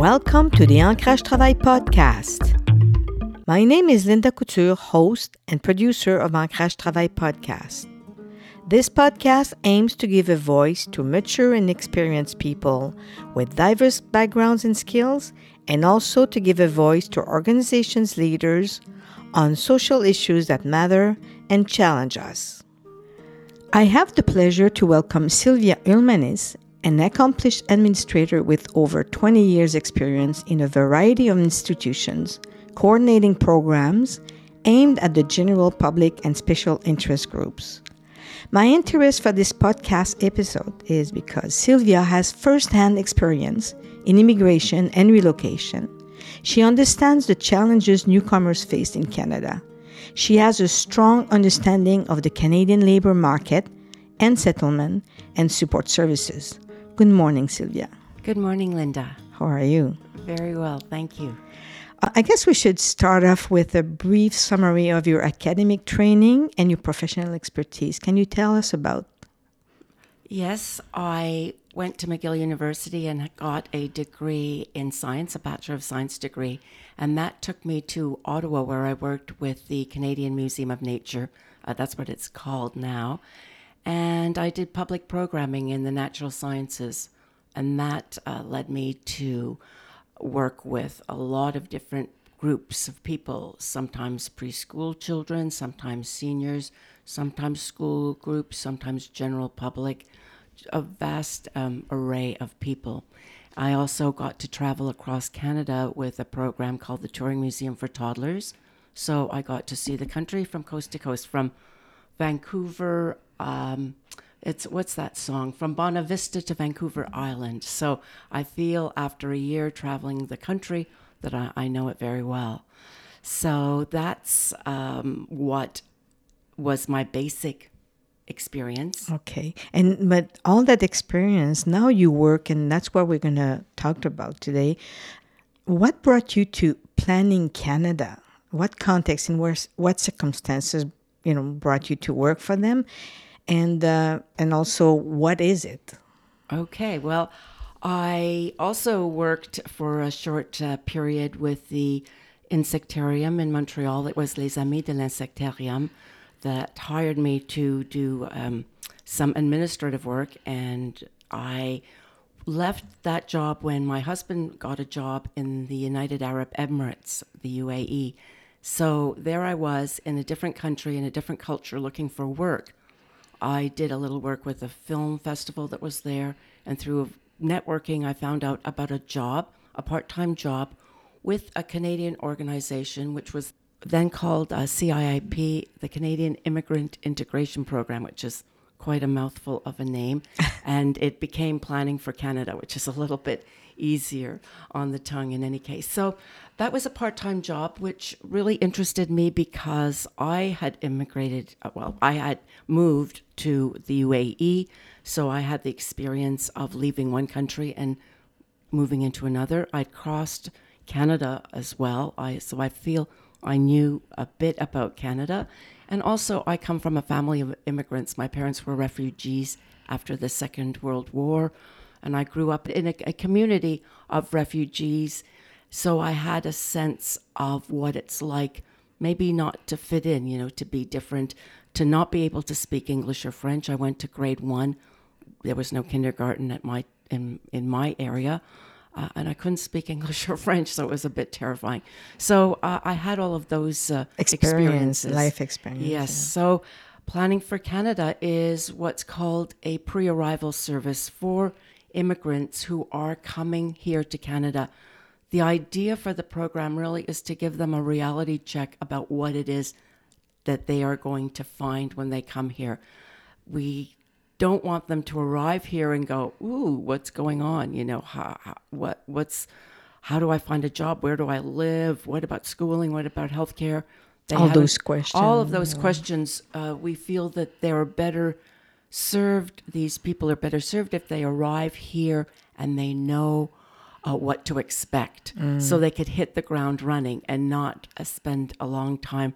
Welcome to the Ancrage Travail podcast. My name is Linda Couture, host and producer of Ancrage Travail podcast. This podcast aims to give a voice to mature and experienced people with diverse backgrounds and skills, and also to give a voice to organizations' leaders on social issues that matter and challenge us. I have the pleasure to welcome Sylvia Ulmanis, an accomplished administrator with over 20 years' experience in a variety of institutions, coordinating programs aimed at the general public and special interest groups. My interest for this podcast episode is because Sylvia has firsthand experience in immigration and relocation. She understands the challenges newcomers face in Canada. She has a strong understanding of the Canadian labor market and settlement and support services. Good morning, Sylvia. Good morning, Linda. How are you? Very well, thank you. Uh, I guess we should start off with a brief summary of your academic training and your professional expertise. Can you tell us about? Yes, I went to McGill University and got a degree in science, a Bachelor of Science degree, and that took me to Ottawa, where I worked with the Canadian Museum of Nature. Uh, that's what it's called now. And I did public programming in the natural sciences, and that uh, led me to work with a lot of different groups of people, sometimes preschool children, sometimes seniors, sometimes school groups, sometimes general public, a vast um, array of people. I also got to travel across Canada with a program called the Touring Museum for Toddlers. So I got to see the country from coast to coast, from Vancouver. Um, it's what's that song from Bonavista to Vancouver Island. So I feel after a year traveling the country that I, I know it very well. So that's um, what was my basic experience. Okay. And but all that experience, now you work and that's what we're going to talk about today. What brought you to planning Canada? What context and where, what circumstances, you know, brought you to work for them? And uh, and also what is it? Okay. Well, I also worked for a short uh, period with the insectarium in Montreal. It was Les Amis de l'Insectarium that hired me to do um, some administrative work, and I left that job when my husband got a job in the United Arab Emirates, the UAE. So there I was in a different country, in a different culture, looking for work. I did a little work with a film festival that was there, and through networking, I found out about a job, a part time job, with a Canadian organization, which was then called uh, CIIP, the Canadian Immigrant Integration Program, which is quite a mouthful of a name. and it became Planning for Canada, which is a little bit easier on the tongue in any case. So that was a part time job, which really interested me because I had immigrated, uh, well, I had moved to the UAE. So I had the experience of leaving one country and moving into another. I'd crossed Canada as well. I, so I feel I knew a bit about Canada. And also, I come from a family of immigrants. My parents were refugees after the Second World War, and I grew up in a, a community of refugees. So I had a sense of what it's like, maybe not to fit in, you know, to be different, to not be able to speak English or French. I went to grade one. There was no kindergarten at my in in my area uh, and I couldn't speak English or French, so it was a bit terrifying. So uh, I had all of those uh, experience, experiences. life experience. Yes. Yeah. So Planning for Canada is what's called a pre-arrival service for immigrants who are coming here to Canada. The idea for the program really is to give them a reality check about what it is that they are going to find when they come here. We don't want them to arrive here and go, "Ooh, what's going on? You know, how, how, what what's how do I find a job? Where do I live? What about schooling? What about healthcare?" They all those questions. All of those yeah. questions. Uh, we feel that they're better served. These people are better served if they arrive here and they know uh, what to expect, mm. so they could hit the ground running and not uh, spend a long time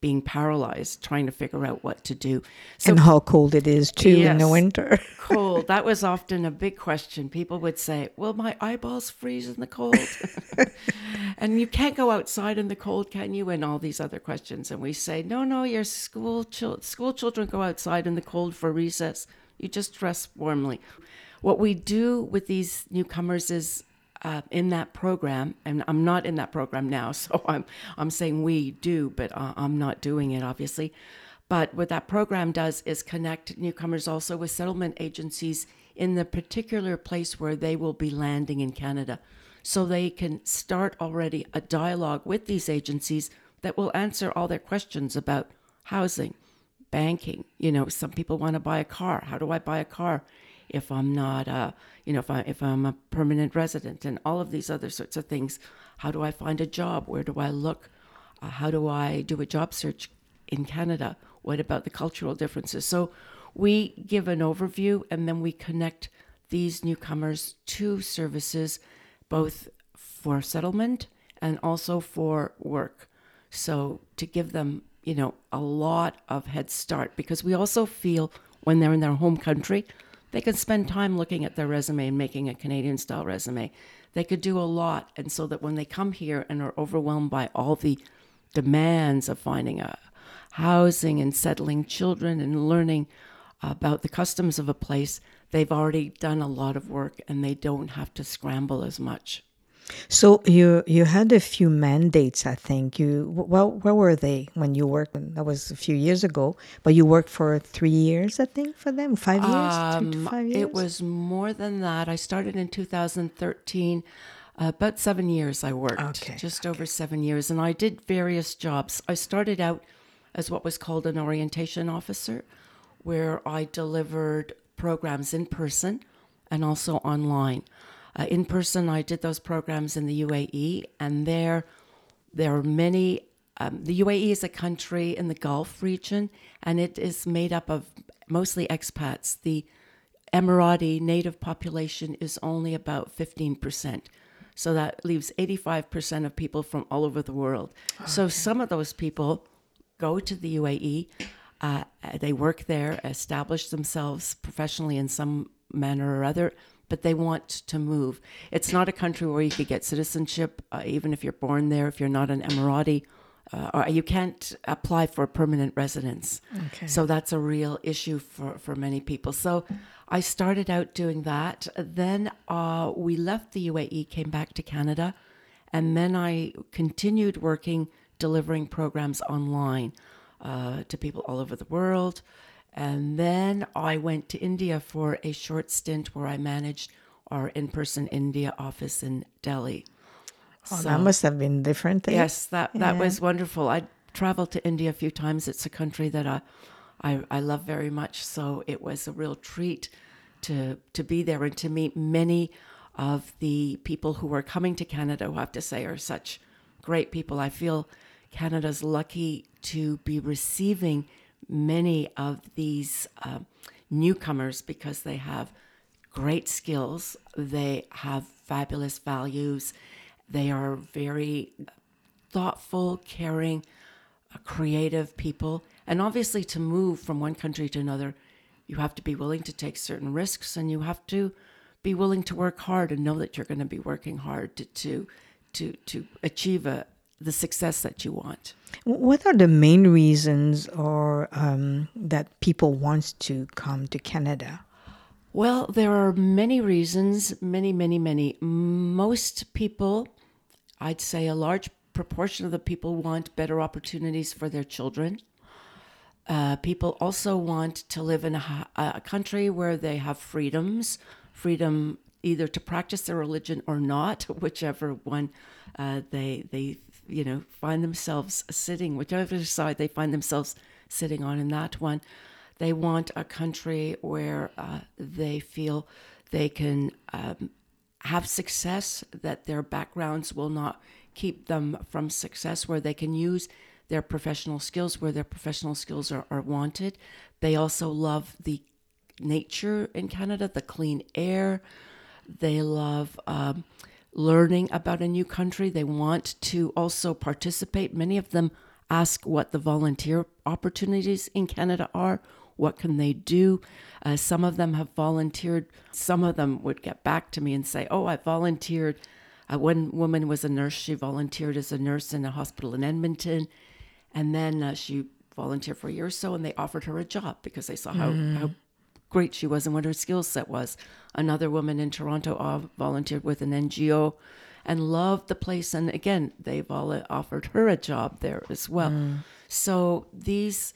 being paralyzed, trying to figure out what to do. So and how cold it is too in the winter. cold. That was often a big question. People would say, "Well, my eyeballs freeze in the cold," and you can't go outside in the cold, can you? And all these other questions. And we say, "No, no, your school chil- school children go outside in the cold for recess. You just dress warmly." What we do with these newcomers is uh, in that program, and I'm not in that program now, so I'm I'm saying we do, but uh, I'm not doing it, obviously. But what that program does is connect newcomers also with settlement agencies in the particular place where they will be landing in Canada. So they can start already a dialogue with these agencies that will answer all their questions about housing, banking. You know, some people want to buy a car. How do I buy a car if I'm not, uh, you know, if I if I'm a permanent resident, and all of these other sorts of things. How do I find a job? Where do I look? Uh, how do I do a job search in Canada? What about the cultural differences? So we give an overview, and then we connect these newcomers to services, both for settlement and also for work. So to give them, you know, a lot of head start because we also feel when they're in their home country, they could spend time looking at their resume and making a Canadian style resume. They could do a lot. And so that when they come here and are overwhelmed by all the demands of finding a housing and settling children and learning about the customs of a place, they've already done a lot of work and they don't have to scramble as much. So you you had a few mandates, I think. You well, where were they when you worked? That was a few years ago, but you worked for three years, I think, for them. Five years, three to Um, five years. It was more than that. I started in 2013. Uh, about seven years I worked, Okay, just over seven years, and I did various jobs. I started out as what was called an orientation officer, where I delivered programs in person and also online. Uh, in person, I did those programs in the UAE, and there, there are many. Um, the UAE is a country in the Gulf region, and it is made up of mostly expats. The Emirati native population is only about 15%. So that leaves 85% of people from all over the world. So some of those people go to the UAE, uh, they work there, establish themselves professionally in some manner or other, but they want to move. It's not a country where you could get citizenship, uh, even if you're born there, if you're not an Emirati. Uh, or you can't apply for permanent residence. Okay. So that's a real issue for, for many people. So I started out doing that. Then uh, we left the UAE, came back to Canada, and then I continued working delivering programs online uh, to people all over the world. And then I went to India for a short stint where I managed our in person India office in Delhi. oh, that must have been different. eh? Yes, that that Yeah. was wonderful. I traveled to India a few times. It's a country that I, I I love very much. So it was a real treat to to be there and to meet many of the people who are coming to Canada. Who I have to say are such great people. I feel Canada's lucky to be receiving many of these uh, newcomers because they have great skills. They have fabulous values. They are very thoughtful, caring, uh, creative people. And obviously, to move from one country to another, you have to be willing to take certain risks and you have to be willing to work hard and know that you're going to be working hard to, to, to, to achieve a, the success that you want. What are the main reasons or um, that people want to come to Canada? Well, there are many reasons, many, many, many. Most people, I'd say a large proportion of the people want better opportunities for their children. Uh, people also want to live in a, a country where they have freedoms, freedom either to practice their religion or not, whichever one uh, they they you know find themselves sitting, whichever side they find themselves sitting on in that one. They want a country where uh, they feel they can um, have success, that their backgrounds will not keep them from success, where they can use their professional skills where their professional skills are, are wanted. They also love the nature in Canada, the clean air. They love um, learning about a new country. They want to also participate, many of them ask what the volunteer opportunities in Canada are. What can they do? Uh, some of them have volunteered. Some of them would get back to me and say, Oh, I volunteered. Uh, one woman was a nurse. She volunteered as a nurse in a hospital in Edmonton. And then uh, she volunteered for a year or so, and they offered her a job because they saw how, mm. how great she was and what her skill set was. Another woman in Toronto uh, volunteered with an NGO and loved the place. And again, they've all offered her a job there as well. Mm. So these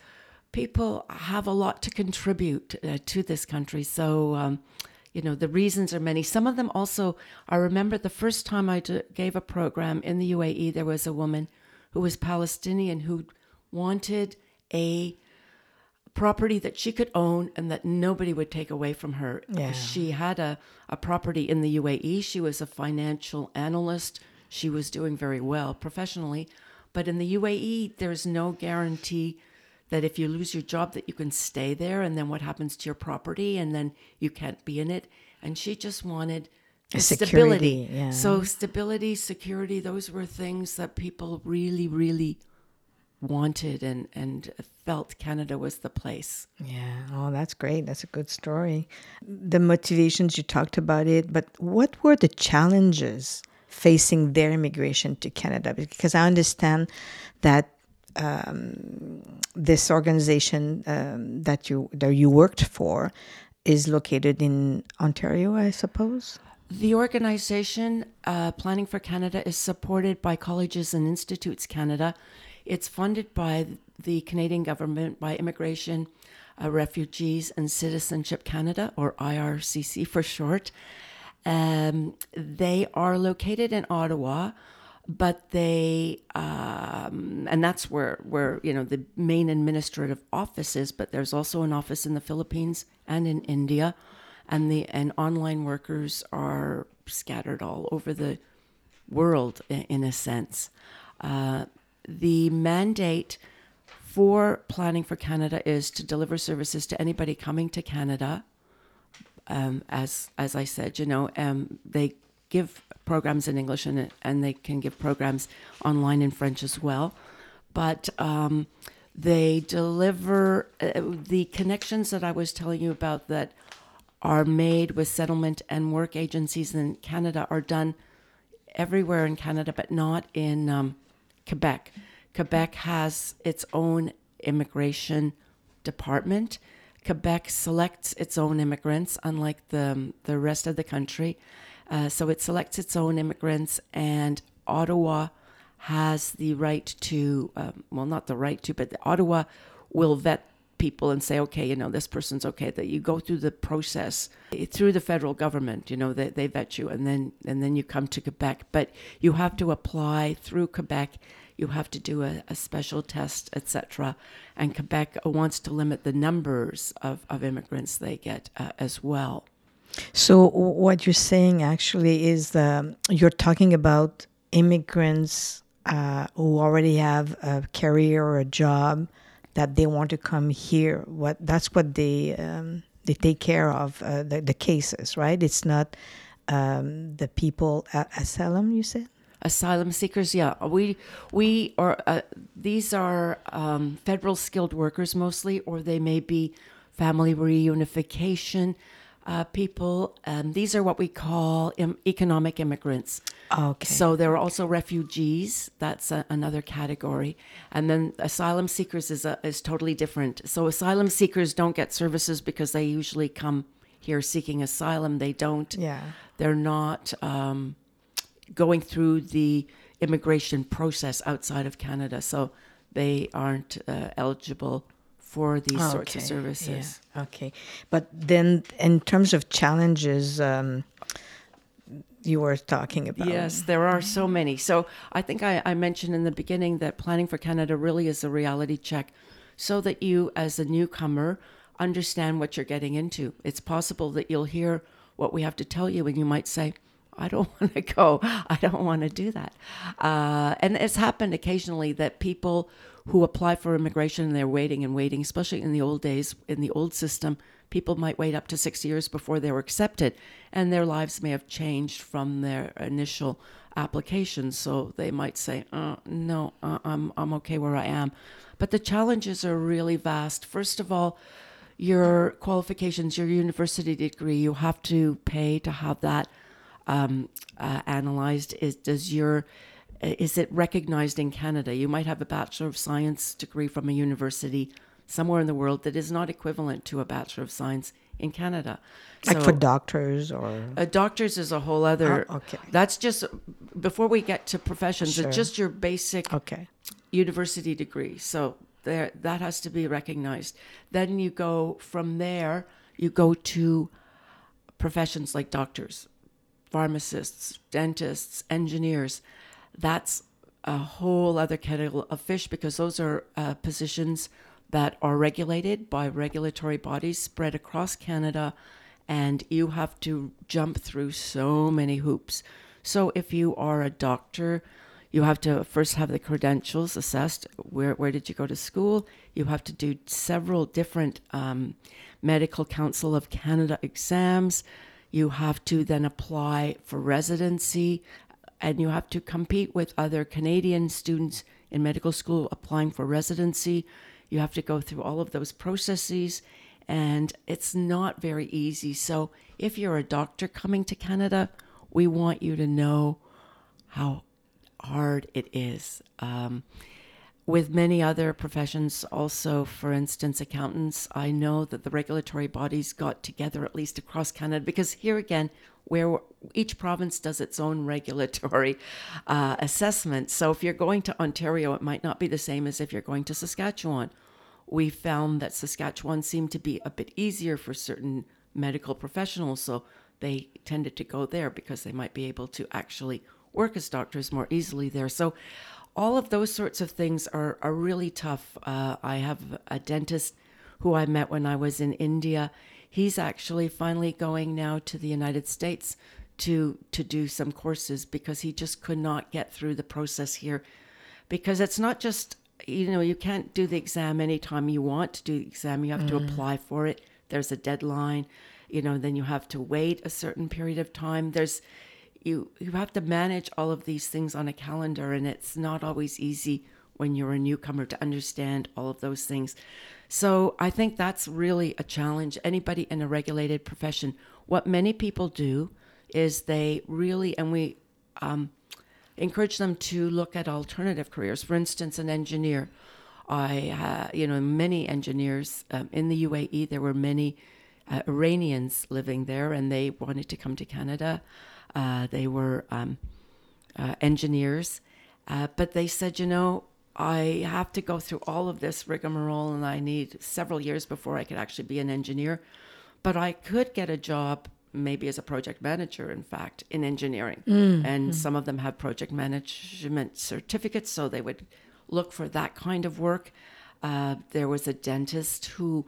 people have a lot to contribute uh, to this country. So, um, you know, the reasons are many. Some of them also, I remember the first time I d- gave a program in the UAE, there was a woman who was Palestinian who wanted a property that she could own and that nobody would take away from her. Yeah. She had a, a property in the UAE. She was a financial analyst. She was doing very well professionally. But in the UAE, there's no guarantee that if you lose your job that you can stay there and then what happens to your property and then you can't be in it. And she just wanted stability. Yeah. So stability, security, those were things that people really, really wanted and and felt Canada was the place. Yeah. Oh, that's great. That's a good story. The motivations you talked about it, but what were the challenges facing their immigration to Canada? Because I understand that um, this organization um, that you that you worked for is located in Ontario, I suppose. The organization uh, Planning for Canada is supported by Colleges and Institutes Canada it's funded by the Canadian government, by Immigration, uh, Refugees, and Citizenship Canada, or IRCC for short. Um, they are located in Ottawa, but they um, and that's where where you know the main administrative office is. But there's also an office in the Philippines and in India, and the and online workers are scattered all over the world in, in a sense. Uh, the mandate for Planning for Canada is to deliver services to anybody coming to Canada. Um, as as I said, you know, um, they give programs in English and and they can give programs online in French as well, but um, they deliver uh, the connections that I was telling you about that are made with settlement and work agencies in Canada are done everywhere in Canada, but not in um, Quebec. Quebec has its own immigration department. Quebec selects its own immigrants, unlike the the rest of the country. Uh, so it selects its own immigrants, and Ottawa has the right to, um, well, not the right to, but Ottawa will vet people and say, okay, you know, this person's okay. That you go through the process through the federal government. You know, they, they vet you, and then and then you come to Quebec. But you have to apply through Quebec you have to do a, a special test, etc. And Quebec wants to limit the numbers of, of immigrants they get uh, as well. So, what you're saying actually is um, you're talking about immigrants uh, who already have a career or a job that they want to come here. What that's what they um, they take care of uh, the, the cases, right? It's not um, the people at asylum. You said asylum seekers. Yeah, we we are. Uh, these are um, federal skilled workers mostly, or they may be family reunification uh, people. Um, these are what we call Im- economic immigrants. Okay. So there are also refugees. That's a, another category, and then asylum seekers is a, is totally different. So asylum seekers don't get services because they usually come here seeking asylum. They don't. Yeah. They're not. Um, going through the immigration process outside of Canada, so they aren't uh, eligible for these okay. sorts of services. Yeah. Okay, but then in terms of challenges. Um, you were talking about. Yes, there are so many. So I think I, I mentioned in the beginning that Planning for Canada really is a reality check so that you, as a newcomer, understand what you're getting into. It's possible that you'll hear what we have to tell you and you might say, I don't want to go. I don't want to do that. Uh, and it's happened occasionally that people who apply for immigration and they're waiting and waiting, especially in the old days, in the old system, people might wait up to six years before they were accepted, and their lives may have changed from their initial application. So they might say, uh, no, uh, I'm, I'm okay where I am. But the challenges are really vast. First of all, your qualifications, your university degree, you have to pay to have that um, uh, analyzed. Is does your is it recognized in Canada? You might have a Bachelor of Science degree from a university somewhere in the world that is not equivalent to a Bachelor of Science in Canada. Like so, for doctors or uh, doctors is a whole other. Oh, okay. That's just before we get to professions. Sure. It's just your basic okay. university degree. So there, that has to be recognized. Then you go from there. You go to professions like doctors, pharmacists, dentists, engineers. That's a whole other kettle of fish because those are uh, positions that are regulated by regulatory bodies spread across Canada, and you have to jump through so many hoops. So, if you are a doctor, you have to first have the credentials assessed. Where, where did you go to school? You have to do several different um, Medical Council of Canada exams. You have to then apply for residency, and you have to compete with other Canadian students in medical school applying for residency. You have to go through all of those processes, and it's not very easy. So, if you're a doctor coming to Canada, we want you to know how hard it is. Um, with many other professions, also, for instance, accountants, I know that the regulatory bodies got together at least across Canada because here again, where each province does its own regulatory uh, assessment. So if you're going to Ontario, it might not be the same as if you're going to Saskatchewan. We found that Saskatchewan seemed to be a bit easier for certain medical professionals, so they tended to go there because they might be able to actually work as doctors more easily there. So all of those sorts of things are, are really tough. Uh, I have a dentist who I met when I was in India he's actually finally going now to the United States to to do some courses because he just could not get through the process here. Because it's not just you know you can't do the exam anytime you want to do the exam. You have mm. to apply for it. There's a deadline. You know then you have to wait a certain period of time. There's you you have to manage all of these things on a calendar and it's not always easy when you're a newcomer to understand all of those things so I think that's really a challenge. Anybody in a regulated profession, what many people do is they really, and we um, encourage them to look at alternative careers. For instance, an engineer. I, uh, you know, many engineers um, in the UAE. There were many uh, Iranians living there, and they wanted to come to Canada. Uh, they were um, uh, engineers, uh, but they said, you know, I have to go through all of this rigmarole and I need several years before I could actually be an engineer. But I could get a job maybe as a project manager, in fact, in engineering. Mm. And mm. some of them have project management certificates, so they would look for that kind of work. Uh, there was a dentist who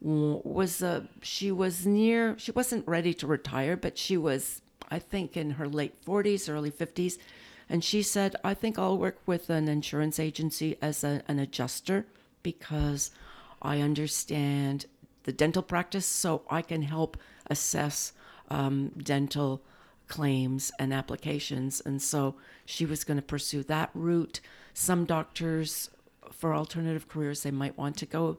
was a, she was near, she wasn't ready to retire, but she was, I think, in her late 40s, early 50s and she said, I think I'll work with an insurance agency as a, an adjuster because I understand the dental practice, so I can help assess um, dental claims and applications. And so she was going to pursue that route. Some doctors, for alternative careers, they might want to go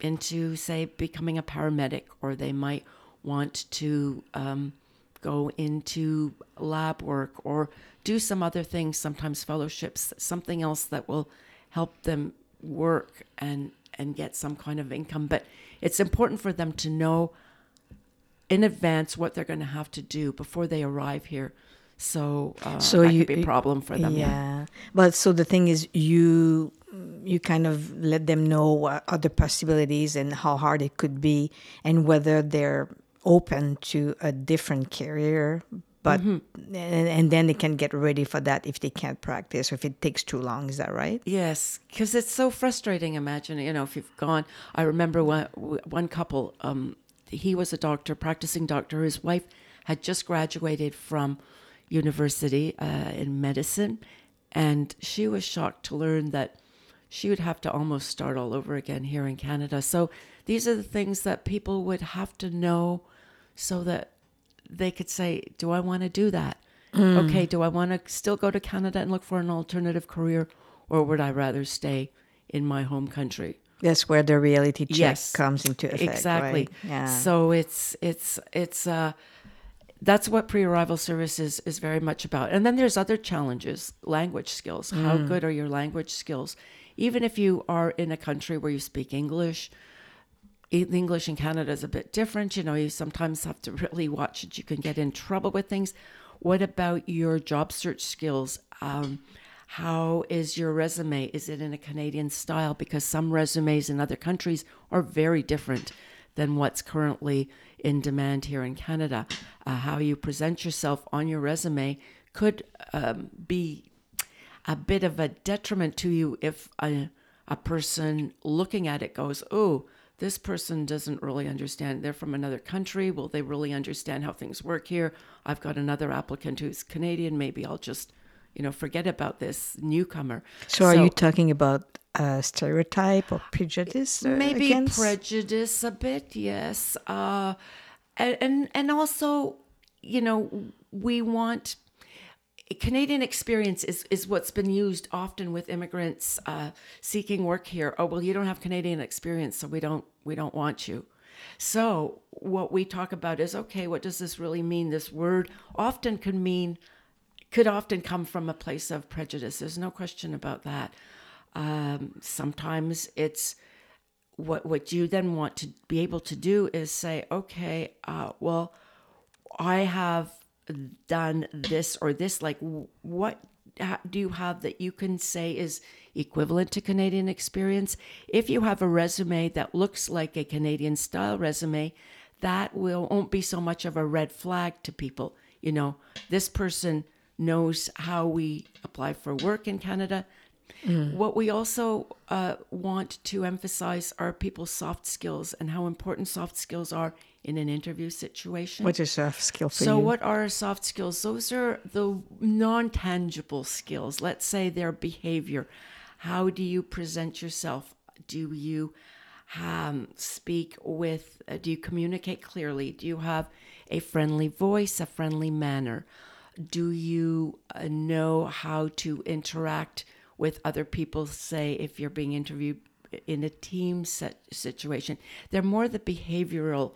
into, say, becoming a paramedic, or they might want to um, go into lab work or do some other things, sometimes fellowships, something else that will help them work and and get some kind of income. But it's important for them to know in advance what they're going to have to do before they arrive here. So, uh, so that you, could be a problem for them. Yeah. yeah. But so the thing is, you you kind of let them know what other possibilities and how hard it could be, and whether they're open to a different career but mm-hmm. and, and, then they can get ready for that if they can't practice or if it takes too long is that right? Yes because it's so frustrating imagine you know if you've gone i remember one, one couple um, he was a doctor practicing doctor. His wife had just graduated from university uh, in medicine and she was shocked to learn that she would have to almost start all over again here in canada. So these are the things that people would have to know so that they could say, Do I want to do that? Okay, do I want to still go to Canada and look for an alternative career, or would I rather stay in my home country? That's where the reality check Yes, comes into effect. exactly. right? Yeah. So it's it's it's uh, that's what pre-arrival service is is very much about. And then there's other challenges, language skills. How Mm. good are your language skills? Even if you are in a country where you speak English, English in Canada is a bit different. You know, you sometimes have to really watch it. You can get in trouble with things. What about your job search skills? Um, how is your resume? Is it in a Canadian style? Because some resumes in other countries are very different than what's currently in demand here in Canada. Uh, how you present yourself on your resume could um, be a bit of a detriment to you if a, a person looking at it goes, oh, this person doesn't really understand. They're from another country. Will they really understand how things work here? I've got another applicant who's Canadian. Maybe I'll just, you know, forget about this newcomer. so, are you talking about uh, stereotype or prejudice? uh, maybe against? prejudice a bit yes uh and, and and also you know we want Canadian experience is, is what's been used often with immigrants uh, seeking work here. Oh well, you don't have Canadian experience, so we don't we don't want you. So what we talk about is okay. What does this really mean? This word often can mean could often come from a place of prejudice. There's no question about that. Um, sometimes it's what what you then want to be able to do is say, okay, uh, well, I have done this or this. Like, what do you have that you can say is equivalent to Canadian experience? If you have a resume that looks like a Canadian style resume, that will won't be so much of a red flag to people. You know, this person knows how we apply for work in Canada. What we also uh, want to emphasize are people's soft skills and how important soft skills are in an interview situation. What's soft skill for So, you? what are soft skills? Those are the non tangible skills. Let's say their behavior. How do you present yourself? Do you um, speak with, uh, do you communicate clearly? Do you have a friendly voice, a friendly manner? Do you uh, know how to interact with other people? Say, if you're being interviewed in a team set situation, they're more the behavioral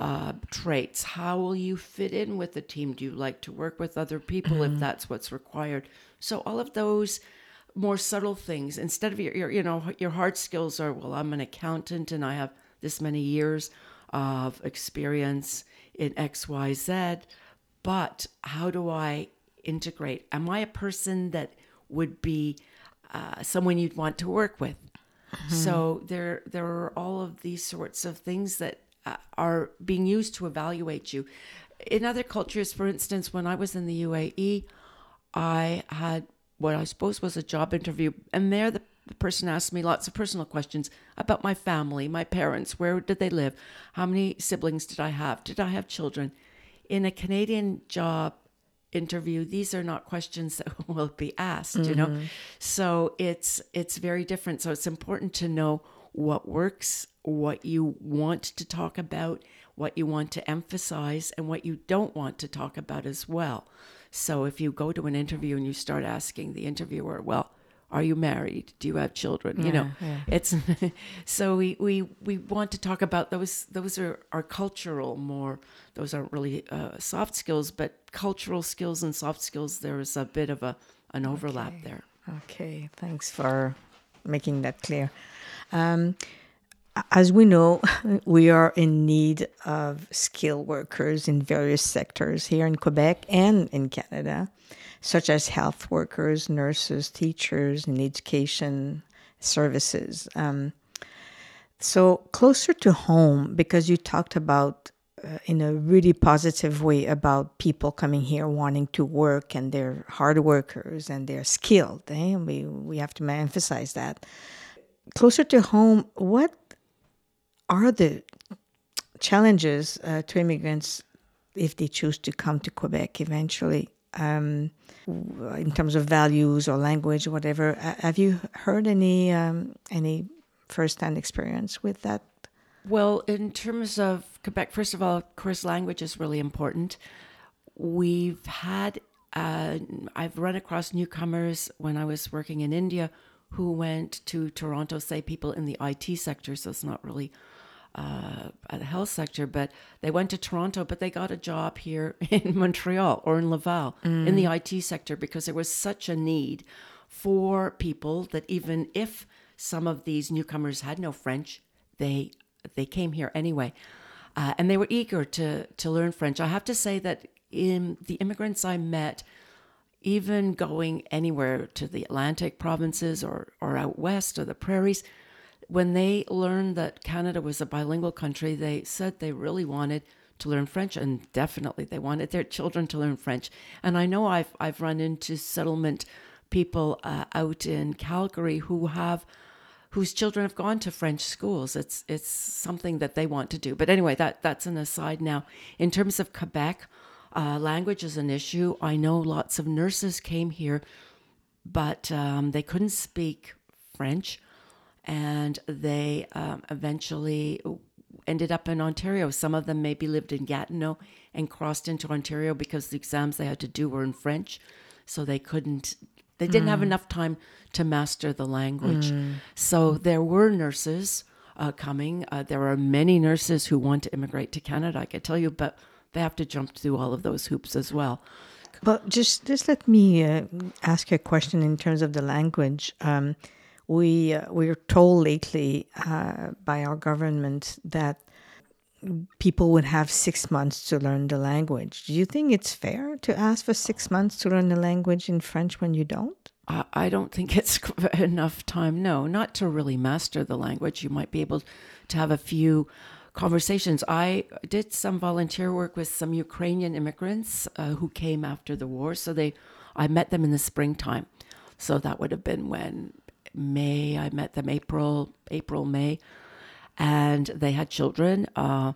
uh, traits. How will you fit in with the team? Do you like to work with other people if that's what's required? So all of those more subtle things instead of your, your you know your hard skills are well I'm an accountant and I have this many years of experience in XYZ but how do I integrate am I a person that would be uh, someone you'd want to work with so there there are all of these sorts of things that uh, are being used to evaluate you. In other cultures, for instance, when I was in the UAE, I had what I suppose was a job interview, and there the, the person asked me lots of personal questions about my family, my parents, where did they live, how many siblings did I have, did I have children. In a Canadian job interview these are not questions that will be asked you know? Mm-hmm. So it's it's very different. So it's important to know what works what you want to talk about what you want to emphasize and what you don't want to talk about as well. So if you go to an interview and you start asking the interviewer well are you married? Do you have children? You know it's so we, we we want to talk about those those are are cultural more those aren't really uh, soft skills but cultural skills and soft skills there is a bit of a an overlap there. Okay, thanks for making that clear. Um, as we know, we are in need of skilled workers in various sectors here in Quebec and in Canada, such as health workers, nurses, teachers, and education services. Um, so closer to home, because you talked about uh, in a really positive way about people coming here wanting to work and they're hard workers and they're skilled. Eh? We we have to emphasize that. Closer to home, what are the challenges uh, to immigrants if they choose to come to Quebec eventually? Um, in terms of values or language, or whatever, Uh, have you heard any um, any first-hand experience with that? Well, in terms of Quebec, first of all, of course, language is really important. We've had uh, I've run across newcomers when I was working in India who went to Toronto, say people in the IT sector, so it's not really uh, the health sector, but they went to Toronto, but they got a job here in Montreal or in Laval mm. in the IT sector because there was such a need for people that even if some of these newcomers had no French, they they came here anyway, uh, and they were eager to to learn French. I have to say that in the immigrants I met, even going anywhere to the Atlantic provinces or or out west or the prairies, when they learned that Canada was a bilingual country, they said they really wanted to learn French, and definitely they wanted their children to learn French. And I know I've I've run into settlement people uh, out in Calgary who have whose children have gone to French schools. It's it's something that they want to do. But anyway, that that's an aside now. In terms of Quebec, uh, language is an issue. I know lots of nurses came here, but um, they couldn't speak French, and they um, eventually ended up in Ontario. Some of them maybe lived in Gatineau and crossed into Ontario because the exams they had to do were in French, so they couldn't they didn't mm. have enough time to master the language. Mm. So there were nurses uh, coming. Uh, there are many nurses who want to immigrate to Canada, I can tell you, but they have to jump through all of those hoops as well. But just just let me uh, ask you a question in terms of the language. Um, we uh, we are told lately uh, by our government that people would have six months to learn the language. Do you think it's fair to ask for six months to learn the language in French when you don't? I don't think it's enough time. No, not to really master the language. You might be able to have a few conversations. I did some volunteer work with some Ukrainian immigrants uh, who came after the war. So they, I met them in the springtime. So that would have been when May. I met them April, April, May and they had children. Uh,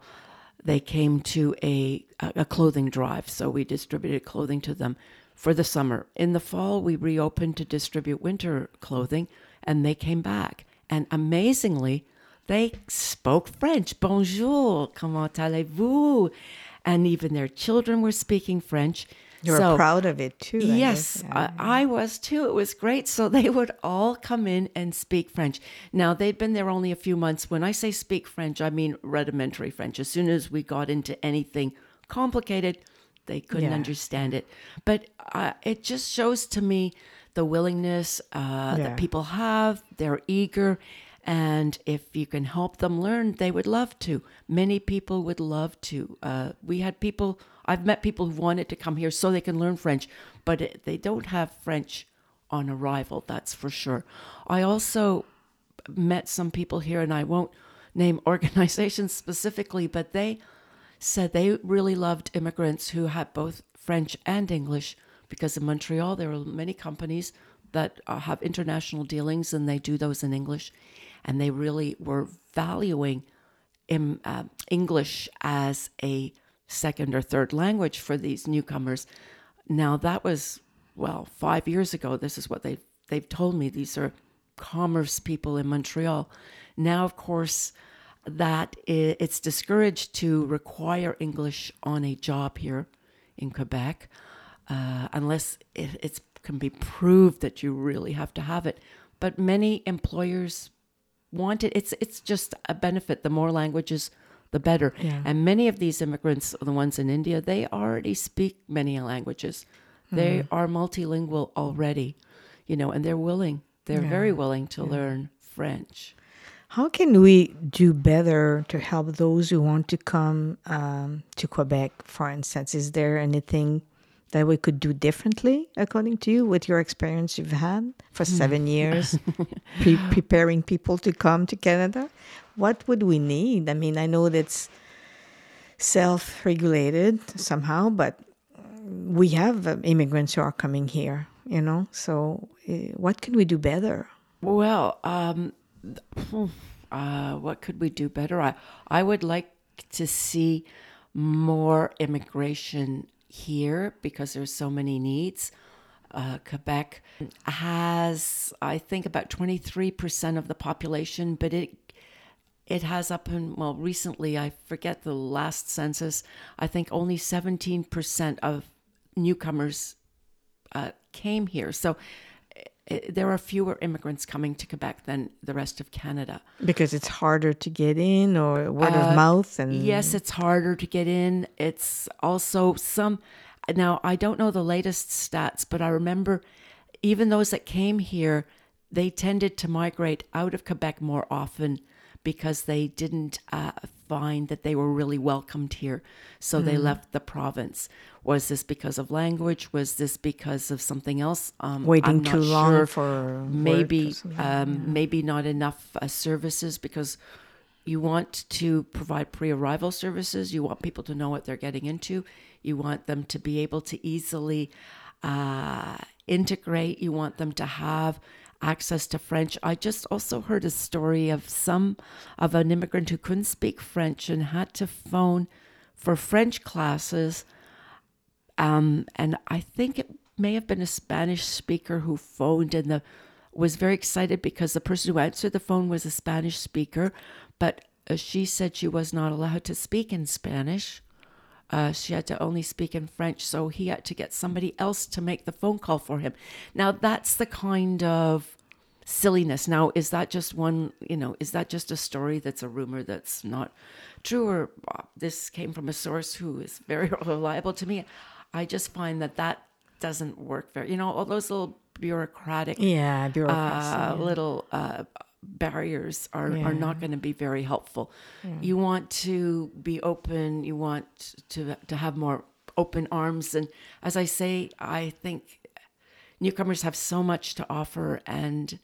they came to a, a clothing drive, so we distributed clothing to them for the summer. In the fall, we reopened to distribute winter clothing, and they came back. And amazingly, they spoke French. Bonjour, comment allez-vous? And even their children were speaking French. You were so, proud of it too. I yes. I, I, was too. It was great. So they would all come in and speak French. Now they'd been there only a few months. When I say speak French, I mean rudimentary French. As soon as we got into anything complicated, they couldn't yeah. understand it. But uh, it just shows to me the willingness uh, yeah. that people have. They're eager. And if you can help them learn, they would love to. Many people would love to. Uh, we had people I've met people who wanted to come here so they can learn French, but it, they don't have French on arrival, that's for sure. I also met some people here, and I won't name organizations specifically, but they said they really loved immigrants who had both French and English because in Montreal there are many companies that uh, have international dealings and they do those in English, and they really were valuing in, uh, English as a second or third language for these newcomers. Now that was well five years ago. This is what they they've told me. These are commerce people in Montreal. Now, of course, that it's discouraged to require English on a job here in Quebec, uh, unless it it's, can be proved that you really have to have it. But many employers want it. It's it's just a benefit. The more languages the better. Yeah. And many of these immigrants, the ones in India, they already speak many languages. Mm-hmm. They are multilingual already, you know, and they're willing. They're yeah. very willing to yeah. learn French. How can we do better to help those who want to come um, to Quebec, for instance? Is there anything that we could do differently, according to you, with your experience you've had for hmm. seven years, pre- preparing people to come to Canada? What would we need? I mean, I know that's self regulated somehow, but we have uh, immigrants who are coming here, you know? So, uh, what can we do better? Well, um, uh, what could we do better? I, I would like to see more immigration here because there's so many needs. Uh, Quebec has, I think, about 23% of the population, but it it has up in, well, recently, I forget the last census, I think only 17% of newcomers uh, came here. So uh, there are fewer immigrants coming to Quebec than the rest of Canada. Because it's harder to get in or word Uh, of mouth and Yes, it's harder to get in. It's also some. Now, I don't know the latest stats, but I remember even those that came here, they tended to migrate out of Quebec more often because they didn't uh, find that they were really welcomed here. So they left the province. Was this because of language? Was this because of something else? Um, waiting too long sure for maybe um, maybe not enough uh, services because you want to provide pre-arrival services you want people to know what they're getting into you want them to be able to easily uh, integrate you want them to have access to french i just also heard a story of some of an immigrant who couldn't speak french and had to phone for french classes um, and I think it may have been a Spanish speaker who phoned and the was very excited because the person who answered the phone was a Spanish speaker, but uh, she said she was not allowed to speak in Spanish. Uh, she had to only speak in French, so he had to get somebody else to make the phone call for him. Now that's the kind of silliness. Now, is that just one, you know, is that just a story that's a rumor that's not true or uh, this came from a source who is very reliable to me? I just find that that doesn't work very, you know, all those little bureaucratic yeah, bureaucracy. uh, little uh, barriers are, are not going to be very helpful. You want to be open. You want to to have more open arms. And as I say, I think newcomers have so much to offer, and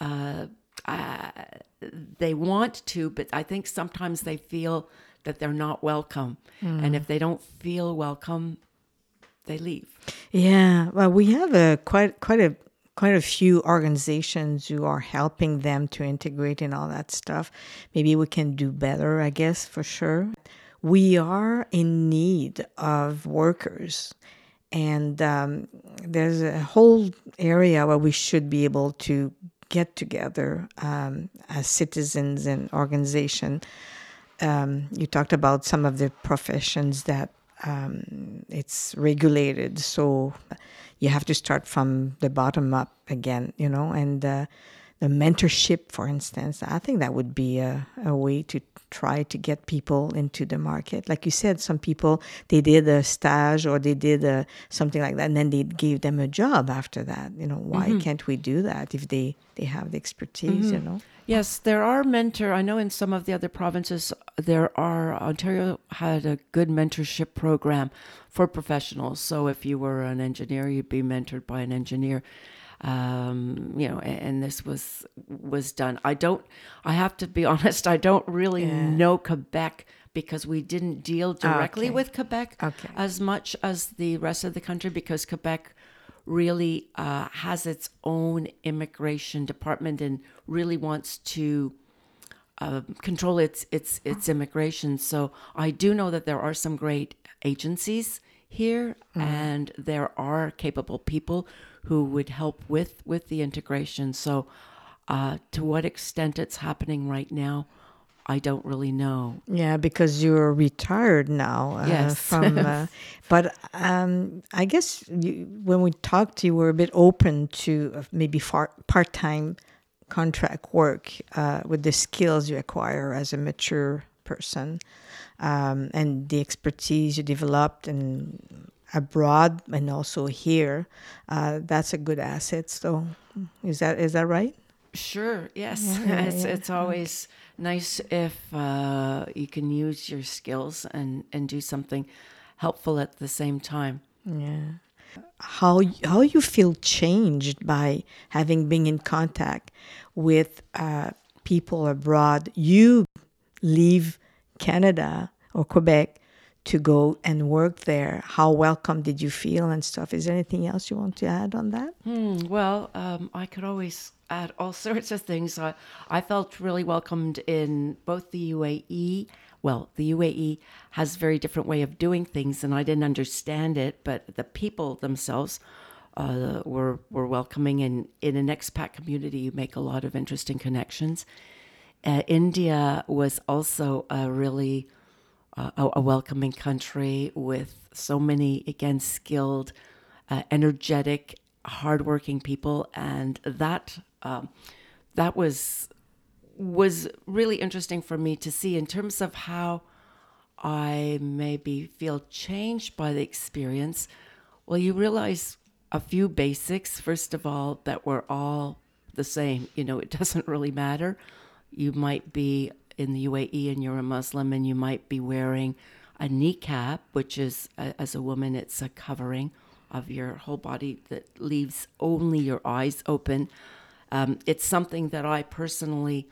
uh, uh, they want to, but I think sometimes they feel that they're not welcome. And if they don't feel welcome, they leave. Yeah, well, we have a quite quite a quite a few organizations who are helping them to integrate and all that stuff. Maybe we can do better, I guess, for sure. We are in need of workers, and um, there's a whole area where we should be able to get together um, as citizens and organization. Um, you talked about some of the professions that um, it's regulated, so you have to start from the bottom up again, you know, and uh, the mentorship, for instance, I think that would be a, a way to try to get people into the market. Like you said, some people they did a stage or they did a, something like that, and then they gave them a job after that. You know, why mm-hmm. can't we do that if they they have the expertise? Mm-hmm. You know. Yes, there are mentor. I know in some of the other provinces there are. Ontario had a good mentorship program for professionals. So if you were an engineer, you'd be mentored by an engineer. Um, you know, and, and this was was done. I don't. I have to be honest. I don't really know Quebec because we didn't deal directly okay. with Quebec Okay. as much as the rest of the country because Quebec really uh, has its own immigration department and really wants to uh, control its its its immigration. So I do know that there are some great agencies here, and there are capable people who would help with with the integration. So uh, to what extent it's happening right now, I don't really know. Yeah, because you're retired now. Uh, Yes. From, uh, but um, I guess you, when we talked, to you were a bit open to uh, maybe far, part-time contract work uh, with the skills you acquire as a mature person um, and the expertise you developed and abroad and also here. Uh, that's a good asset. So, is that is that right? Sure. Yes. yeah, it's yeah. it's always nice if uh, you can use your skills and and do something helpful at the same time. Yeah. How how you feel changed by having been in contact with uh, people abroad? You leave Canada or Quebec to go and work there. How welcome did you feel and stuff? Is there anything else you want to add on that? Hmm, well, um, I could always add all sorts of things. I, I felt really welcomed in both the UAE. Well, the UAE has a very different way of doing things, and I didn't understand it. But the people themselves uh, were were welcoming, and in an expat community, you make a lot of interesting connections. Uh, India was also a really a, a welcoming country with so many again skilled uh, energetic, hardworking people, and that um, that was was really interesting for me to see in terms of how I maybe feel changed by the experience. Well, you realize a few basics. First of all, that we're all the same. You know, it doesn't really matter. You might be in the UAE and you're a Muslim and you might be wearing a niqab, which is, as a woman, it's a covering of your whole body that leaves only your eyes open. Um, it's something that I personally,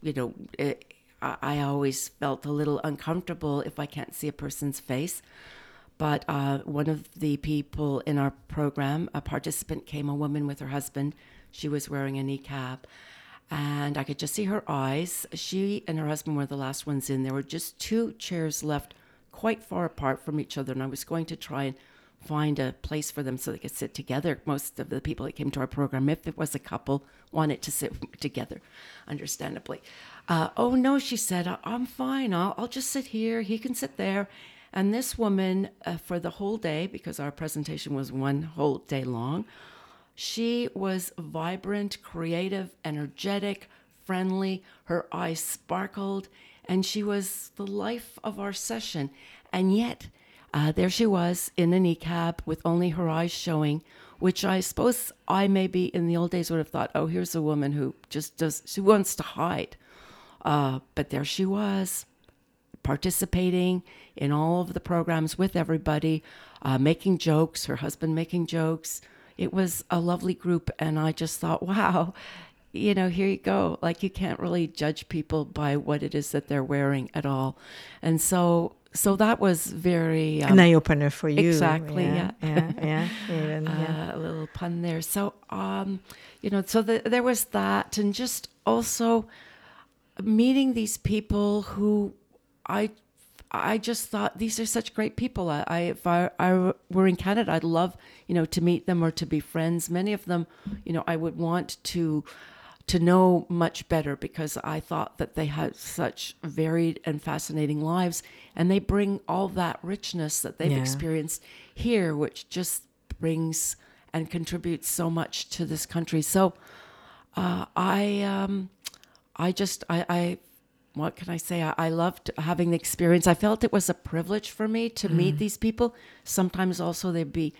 you know, it, I, I, always felt a little uncomfortable if I can't see a person's face. But uh, one of the people in our program, a participant came, a woman with her husband. She was wearing a niqab and I could just see her eyes. She and her husband were the last ones in. There were just two chairs left, quite far apart from each other, and I was going to try and find a place for them so they could sit together. Most of the people that came to our program, if it was a couple, wanted to sit together, understandably. Uh, oh no, she said, I'm fine. I'll, I'll just sit here. He can sit there. And this woman, uh, for the whole day, because our presentation was one whole day long, she was vibrant, creative, energetic, friendly. Her eyes sparkled, and she was the life of our session. And yet, uh, there she was in a niqab with only her eyes showing, which I suppose I maybe in the old days would have thought, oh, here's a woman who just does, she wants to hide. Uh, but there she was, participating in all of the programs with everybody, uh, making jokes, her husband making jokes, it was a lovely group. And I just thought, wow, you know, here you go. Like you can't really judge people by what it is that they're wearing at all. And so, so that was very um, an eye opener for you. Exactly. Yeah. Yeah. Yeah. yeah, Even, yeah. Uh, a little pun there. So, um, you know, so the, there was that, and just also meeting these people who I I just thought these are such great people. I, I if I, I, were in Canada, I'd love you know to meet them or to be friends. Many of them, you know, I would want to to know much better because I thought that they had such varied and fascinating lives, and they bring all that richness that they've yeah. experienced here, which just brings and contributes so much to this country. So, uh, I um, I just I, I what can I say? I, I, loved having the experience. I felt it was a privilege for me to mm. meet these people. Sometimes also they'd be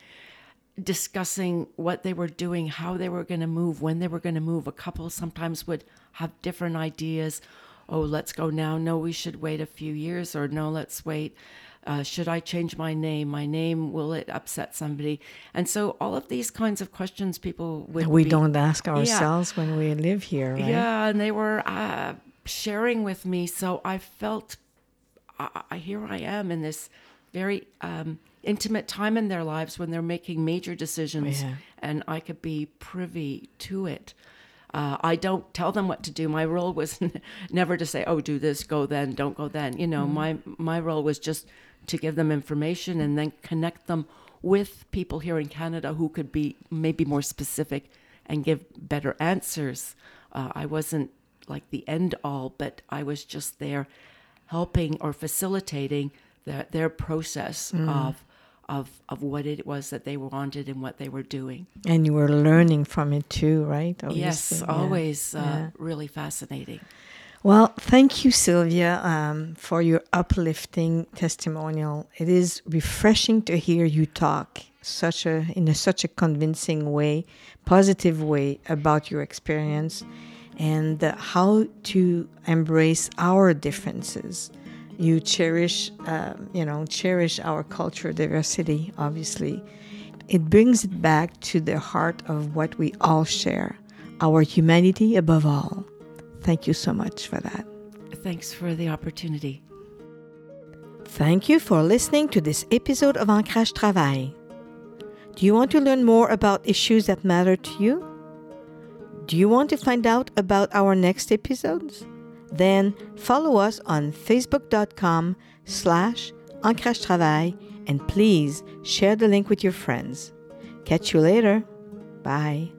discussing what they were doing, how they were going to move, when they were going to move. A couple sometimes would have different ideas. Oh, let's go now. No, we should wait a few years, or no, let's wait. Uh, should I change my name? My name will it upset somebody? And so all of these kinds of questions people would we be, don't ask ourselves yeah. when we live here. Right? Yeah, and they were uh, sharing with me. So I felt, I, I here I am in this very um, intimate time in their lives when they're making major decisions, yeah. and I could be privy to it. Uh, I don't tell them what to do. My role was never to say, "Oh, do this, go then, don't go then." You know, mm my my role was just to give them information and then connect them with people here in Canada who could be maybe more specific and give better answers. Uh, I wasn't like the end all, but I was just there helping or facilitating their, their process mm. of of of what it was that they wanted and what they were doing. And you were learning from it too, right? Obviously. Yes, yeah. always uh, yeah. really fascinating. Well, thank you, Sylvia, um, for your uplifting testimonial. It is refreshing to hear you talk such a in a, such a convincing way, positive way about your experience and how to embrace our differences. You cherish, uh, you know, cherish our culture diversity. Obviously, it brings it back to the heart of what we all share, our humanity above all. Thank you so much for that. Thanks for the opportunity. Thank you for listening to this episode of Ancrage Travail. Do you want to learn more about issues that matter to you? Do you want to find out about our next episodes? Then follow us on facebook.com slash ancrage travail and please share the link with your friends. Catch you later. Bye.